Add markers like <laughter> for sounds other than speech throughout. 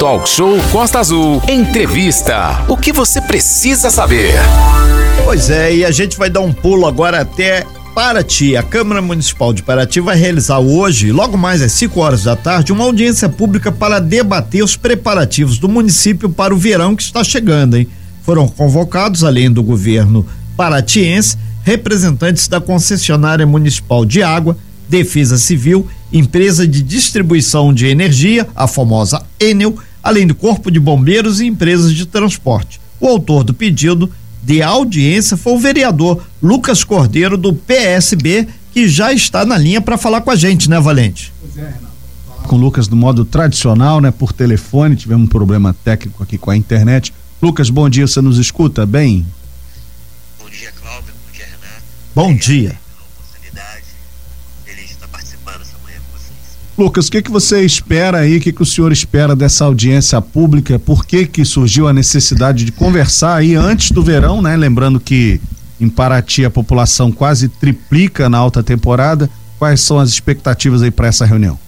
Talk Show Costa Azul. Entrevista. O que você precisa saber? Pois é, e a gente vai dar um pulo agora até Paraty. A Câmara Municipal de Paraty vai realizar hoje, logo mais às 5 horas da tarde, uma audiência pública para debater os preparativos do município para o verão que está chegando, hein? Foram convocados, além do governo paratiense, representantes da concessionária municipal de água, Defesa Civil, empresa de distribuição de energia, a famosa Enel, além do Corpo de Bombeiros e empresas de transporte. O autor do pedido de audiência foi o vereador Lucas Cordeiro, do PSB, que já está na linha para falar com a gente, né, Valente? Pois é, Renato. Com o Lucas do modo tradicional, né, por telefone, tivemos um problema técnico aqui com a internet. Lucas, bom dia, você nos escuta bem? Bom dia, Cláudio, bom dia, Renato. Bom Obrigado dia. Lucas, o que, que você espera aí, o que, que o senhor espera dessa audiência pública? Por que que surgiu a necessidade de conversar aí antes do verão, né? Lembrando que em Paraty a população quase triplica na alta temporada. Quais são as expectativas aí para essa reunião?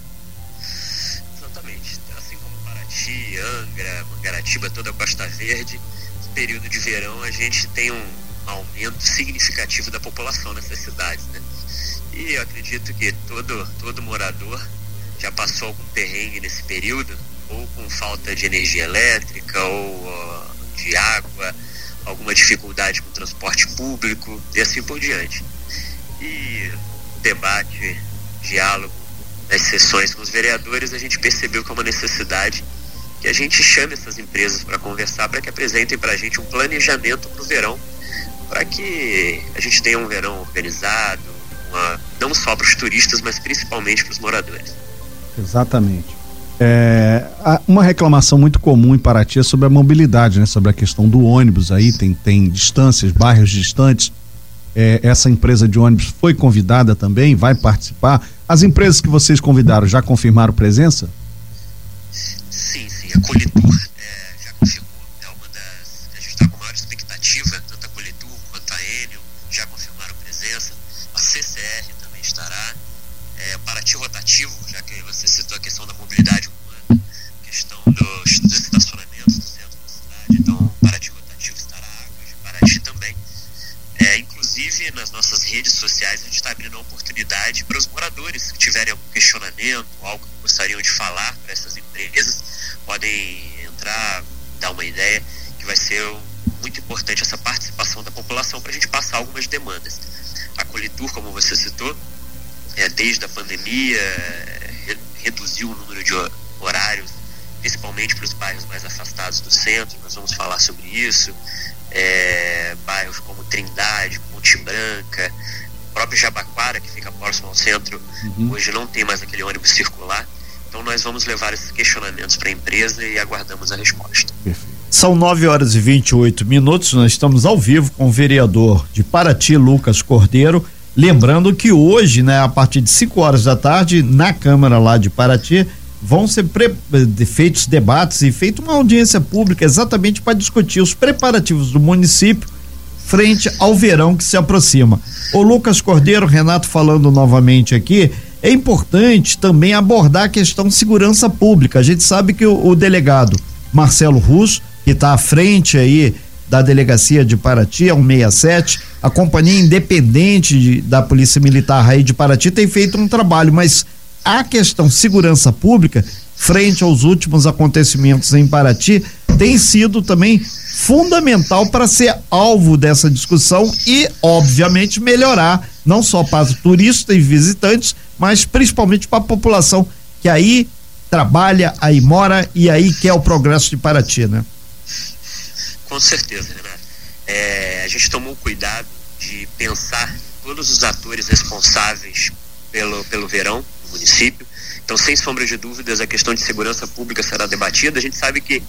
Exatamente. Assim como Paraty, Angra, Mangaratiba, toda a Costa Verde, no período de verão a gente tem um aumento significativo da população nessas cidades, né? E eu acredito que todo, todo morador já passou algum perrengue nesse período, ou com falta de energia elétrica, ou uh, de água, alguma dificuldade com o transporte público e assim por diante. E debate, diálogo nas sessões com os vereadores, a gente percebeu que é uma necessidade que a gente chame essas empresas para conversar, para que apresentem para a gente um planejamento para o verão, para que a gente tenha um verão organizado, uma, não só para os turistas, mas principalmente para os moradores. Exatamente. É, uma reclamação muito comum em Paraty é sobre a mobilidade, né? Sobre a questão do ônibus aí, tem, tem distâncias, bairros distantes. É, essa empresa de ônibus foi convidada também, vai participar. As empresas que vocês convidaram já confirmaram presença? Sim, sim. A É, Paraty Rotativo você citou a questão da mobilidade urbana, questão dos, dos estacionamentos do centro da cidade, então Paraty Rotativo estará águas de Paraty também. É, inclusive, nas nossas redes sociais, a gente está abrindo uma oportunidade para os moradores que tiverem algum questionamento, algo que gostariam de falar para essas empresas, podem entrar, dar uma ideia, que vai ser muito importante essa participação da população para a gente passar algumas demandas. A Colitur, como você citou, é, desde a pandemia, reduziu o número de horários, principalmente para os bairros mais afastados do centro, nós vamos falar sobre isso. É, bairros como Trindade, Ponte Branca, próprio Jabaquara, que fica próximo ao centro, uhum. hoje não tem mais aquele ônibus circular. Então nós vamos levar esses questionamentos para a empresa e aguardamos a resposta. São 9 horas e 28 minutos, nós estamos ao vivo com o vereador de Paraty, Lucas Cordeiro Lembrando que hoje, né, a partir de 5 horas da tarde, na Câmara lá de Paraty, vão ser feitos debates e feita uma audiência pública exatamente para discutir os preparativos do município frente ao verão que se aproxima. O Lucas Cordeiro, Renato falando novamente aqui, é importante também abordar a questão segurança pública. A gente sabe que o, o delegado Marcelo Russo, que está à frente aí da delegacia de Paraty, é um 67. A companhia independente de, da Polícia Militar aí de Paraty tem feito um trabalho, mas a questão segurança pública, frente aos últimos acontecimentos em Paraty, tem sido também fundamental para ser alvo dessa discussão e, obviamente, melhorar não só para os turistas e visitantes, mas principalmente para a população que aí trabalha, aí mora e aí quer o progresso de Paraty, né? Com certeza, Renato. É, a gente tomou cuidado de pensar todos os atores responsáveis pelo, pelo verão no município. Então, sem sombra de dúvidas, a questão de segurança pública será debatida. A gente sabe que,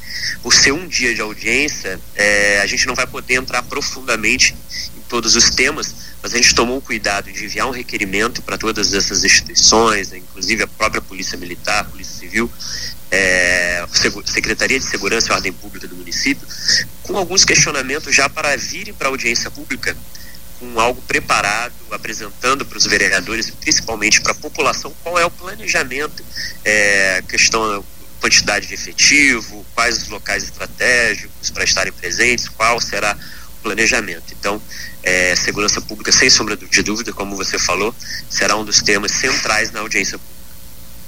por ser um dia de audiência, é, a gente não vai poder entrar profundamente em todos os temas, mas a gente tomou cuidado de enviar um requerimento para todas essas instituições, inclusive a própria Polícia Militar, Polícia Civil, é, Secretaria de Segurança e Ordem Pública do município, com alguns questionamentos já para virem para a audiência pública com algo preparado, apresentando para os vereadores, principalmente para a população, qual é o planejamento, é, questão quantidade de efetivo, quais os locais estratégicos para estarem presentes, qual será o planejamento. Então, é, segurança pública, sem sombra de dúvida, como você falou, será um dos temas centrais na audiência pública.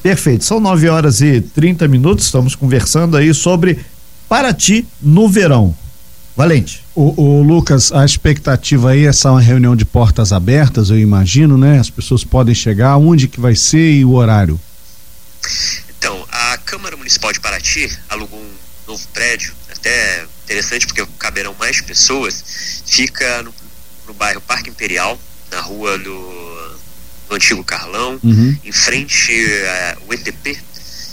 Perfeito. São 9 horas e 30 minutos. Estamos conversando aí sobre Paraty no verão. Valente. O, o, Lucas, a expectativa aí é essa uma reunião de portas abertas, eu imagino, né? As pessoas podem chegar, onde que vai ser e o horário? Então, a Câmara Municipal de Paraty alugou um novo prédio, até interessante porque caberão mais pessoas, fica no, no bairro Parque Imperial, na rua do, do antigo Carlão, uhum. em frente ao ETP.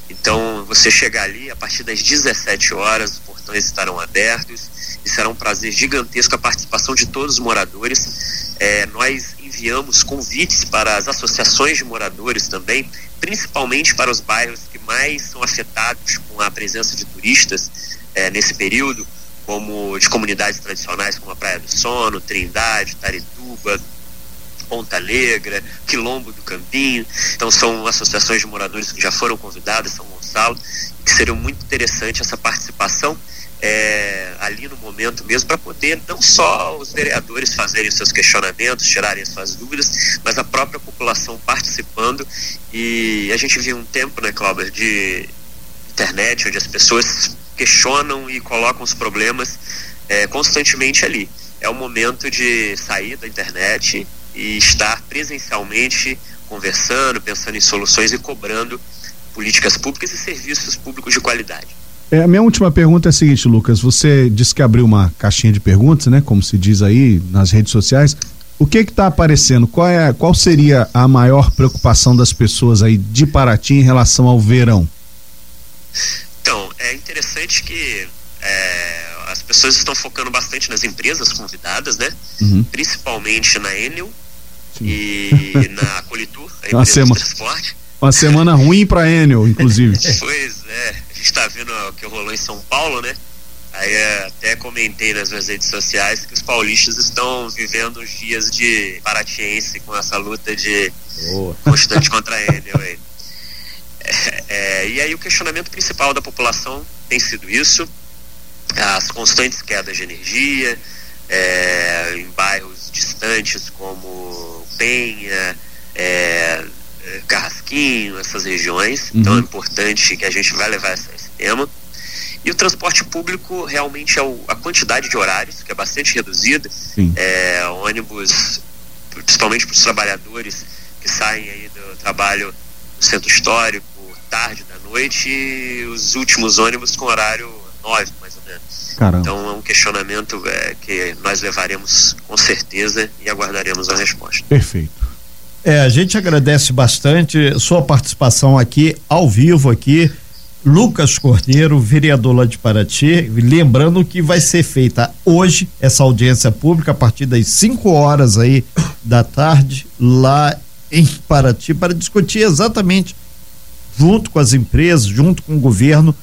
Então, você chegar ali a partir das 17 horas, os portões estarão abertos e será um prazer gigantesco a participação de todos os moradores. É, nós enviamos convites para as associações de moradores também, principalmente para os bairros que mais são afetados com a presença de turistas é, nesse período, como de comunidades tradicionais como a Praia do Sono, Trindade, Tarituba, Ponta Negra, Quilombo do Campinho. Então são associações de moradores que já foram convidadas, São Gonçalo, que seria muito interessante essa participação é, ali no momento mesmo para poder não só os vereadores fazerem seus questionamentos, tirarem as suas dúvidas, mas a própria população participando e a gente viu um tempo, né, Cláudio, de internet onde as pessoas questionam e colocam os problemas é, constantemente ali. É o momento de sair da internet e estar presencialmente conversando, pensando em soluções e cobrando políticas públicas e serviços públicos de qualidade. É, a minha última pergunta é a seguinte, Lucas. Você disse que abriu uma caixinha de perguntas, né? Como se diz aí nas redes sociais. O que está aparecendo? Qual, é, qual seria a maior preocupação das pessoas aí de Paraty em relação ao verão? Então, é interessante que é, as pessoas estão focando bastante nas empresas convidadas, né? Uhum. Principalmente na Enel e <laughs> na Colitur, a empresa semana, de transporte. Uma semana ruim para Enel, inclusive. pois é, gente está vendo o que rolou em São Paulo, né? Aí é, até comentei nas minhas redes sociais que os paulistas estão vivendo os dias de paratiense com essa luta de Boa. constante contra aí. É, é, e aí o questionamento principal da população tem sido isso, as constantes quedas de energia é, em bairros distantes como Penha, é, Carrasquinho, essas regiões. Uhum. Então é importante que a gente vai levar esse, esse tema. E o transporte público realmente é o, a quantidade de horários, que é bastante reduzida. É, ônibus, principalmente para os trabalhadores que saem aí do trabalho no centro histórico, tarde da noite, e os últimos ônibus com horário 9, mais ou menos. Caramba. Então é um questionamento é, que nós levaremos com certeza e aguardaremos a resposta. Perfeito. É, a gente agradece bastante sua participação aqui, ao vivo aqui. Lucas Cordeiro, vereador lá de Paraty, lembrando que vai ser feita hoje essa audiência pública a partir das 5 horas aí da tarde lá em Paraty para discutir exatamente junto com as empresas, junto com o governo,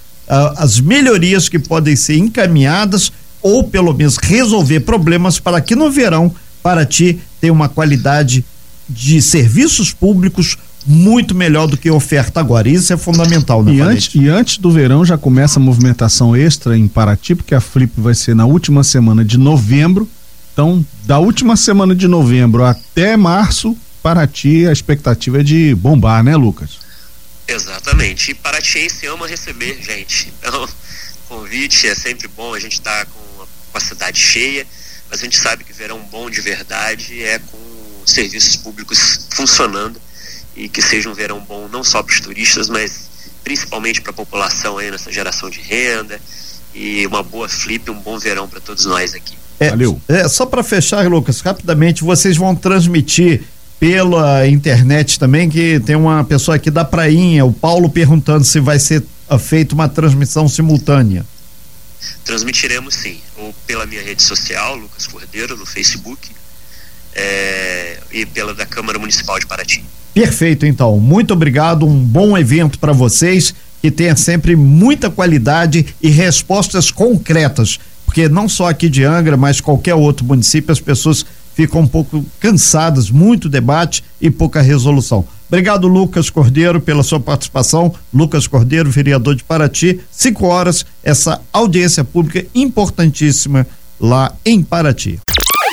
as melhorias que podem ser encaminhadas ou pelo menos resolver problemas para que no verão Paraty tenha uma qualidade de serviços públicos muito melhor do que oferta agora. Isso é fundamental, né, e antes, e antes do verão já começa a movimentação extra em Paraty, porque a Flip vai ser na última semana de novembro. Então, da última semana de novembro até março, Paraty, a expectativa é de bombar, né, Lucas? Exatamente. E Paratiense ama receber gente. Então, <laughs> convite é sempre bom, a gente está com, com a cidade cheia, mas a gente sabe que verão bom de verdade é com serviços públicos funcionando e que seja um verão bom não só para os turistas, mas principalmente para a população aí nessa geração de renda e uma boa flip, um bom verão para todos nós aqui. É, Valeu. É, só para fechar, Lucas, rapidamente, vocês vão transmitir pela internet também, que tem uma pessoa aqui da Prainha, o Paulo, perguntando se vai ser uh, feita uma transmissão simultânea. Transmitiremos sim, ou pela minha rede social, Lucas Cordeiro, no Facebook, é, e pela da Câmara Municipal de Paraty. Perfeito, então. Muito obrigado. Um bom evento para vocês que tenha sempre muita qualidade e respostas concretas, porque não só aqui de Angra, mas qualquer outro município as pessoas ficam um pouco cansadas, muito debate e pouca resolução. Obrigado, Lucas Cordeiro, pela sua participação. Lucas Cordeiro, vereador de Paraty. Cinco horas, essa audiência pública importantíssima lá em Paraty.